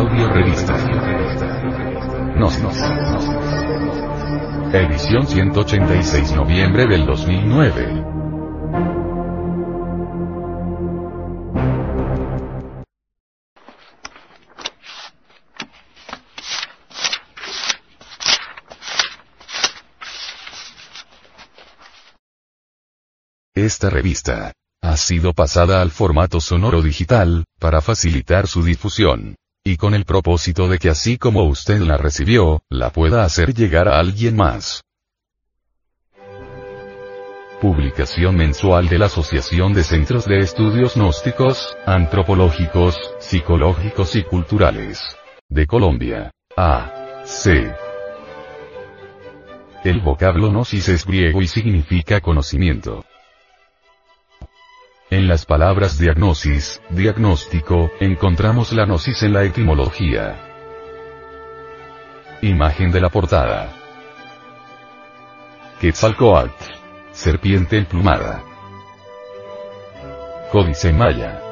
Audio Revista. Nos, Edición 186 noviembre del 2009. Esta revista ha sido pasada al formato sonoro digital, para facilitar su difusión. Y con el propósito de que así como usted la recibió, la pueda hacer llegar a alguien más. Publicación mensual de la Asociación de Centros de Estudios Gnósticos, Antropológicos, Psicológicos y Culturales. De Colombia. A. C. El vocablo gnosis es griego y significa conocimiento. En las palabras diagnosis, diagnóstico, encontramos la gnosis en la etimología. Imagen de la portada. Quetzalcoatl. Serpiente emplumada. Códice Maya.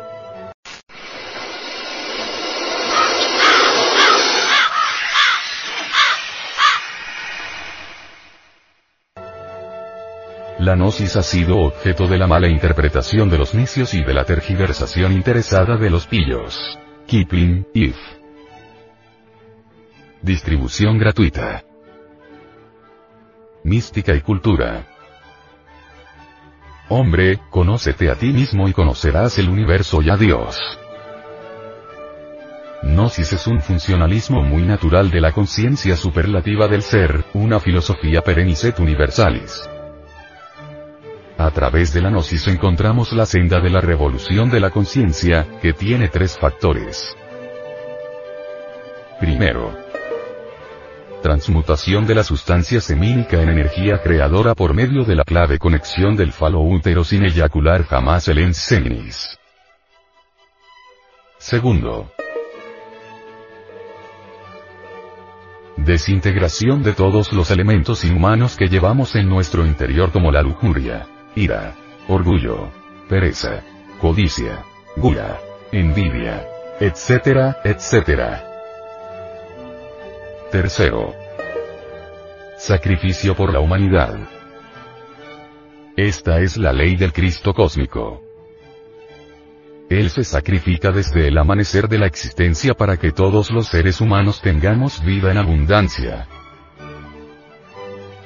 La gnosis ha sido objeto de la mala interpretación de los necios y de la tergiversación interesada de los pillos. Kipling, If. Distribución gratuita. Mística y cultura. Hombre, conócete a ti mismo y conocerás el universo y a Dios. Gnosis es un funcionalismo muy natural de la conciencia superlativa del ser, una filosofía perennicet universalis. A través de la gnosis encontramos la senda de la revolución de la conciencia, que tiene tres factores. Primero, transmutación de la sustancia semínica en energía creadora por medio de la clave conexión del falo útero sin eyacular jamás el enseminis. Segundo, desintegración de todos los elementos inhumanos que llevamos en nuestro interior como la lujuria, ira, orgullo, pereza, codicia, gula, envidia, etcétera, etcétera. Tercero. Sacrificio por la humanidad. Esta es la ley del Cristo cósmico. Él se sacrifica desde el amanecer de la existencia para que todos los seres humanos tengamos vida en abundancia.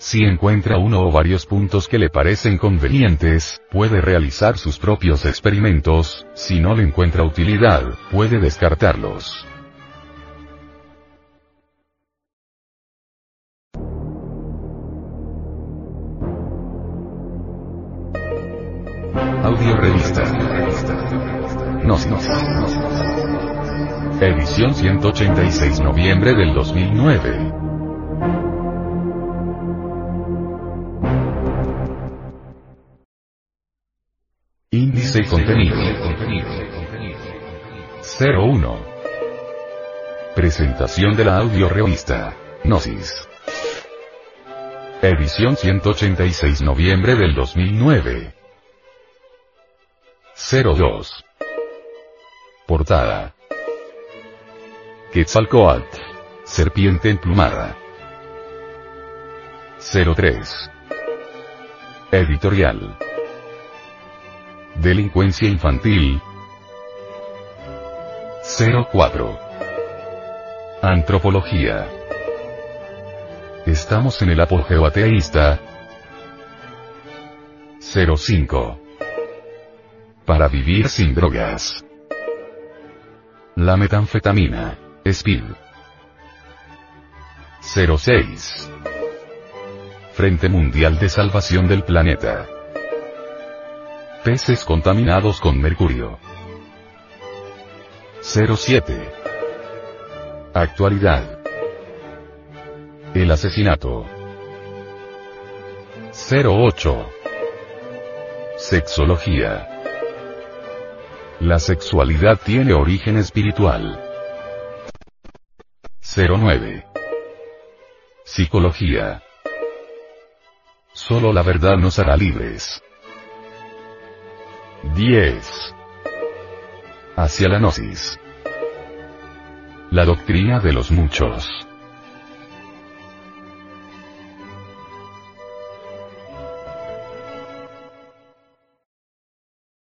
Si encuentra uno o varios puntos que le parecen convenientes, puede realizar sus propios experimentos, si no le encuentra utilidad, puede descartarlos. Audio Revista. Nos. Edición 186 noviembre del 2009. Índice y contenido. 01. Presentación de la audio revista. Gnosis. Edición 186 noviembre del 2009. 02. Portada. Quetzalcoatl. Serpiente emplumada. 03. Editorial. Delincuencia infantil. 04. Antropología. Estamos en el apogeo ateísta. 05. Para vivir sin drogas. La metanfetamina. Speed. 06. Frente Mundial de Salvación del Planeta. Peces contaminados con mercurio. 07. Actualidad. El asesinato. 08. Sexología. La sexualidad tiene origen espiritual. 09. Psicología. Solo la verdad nos hará libres. 10. Hacia la gnosis. La doctrina de los muchos.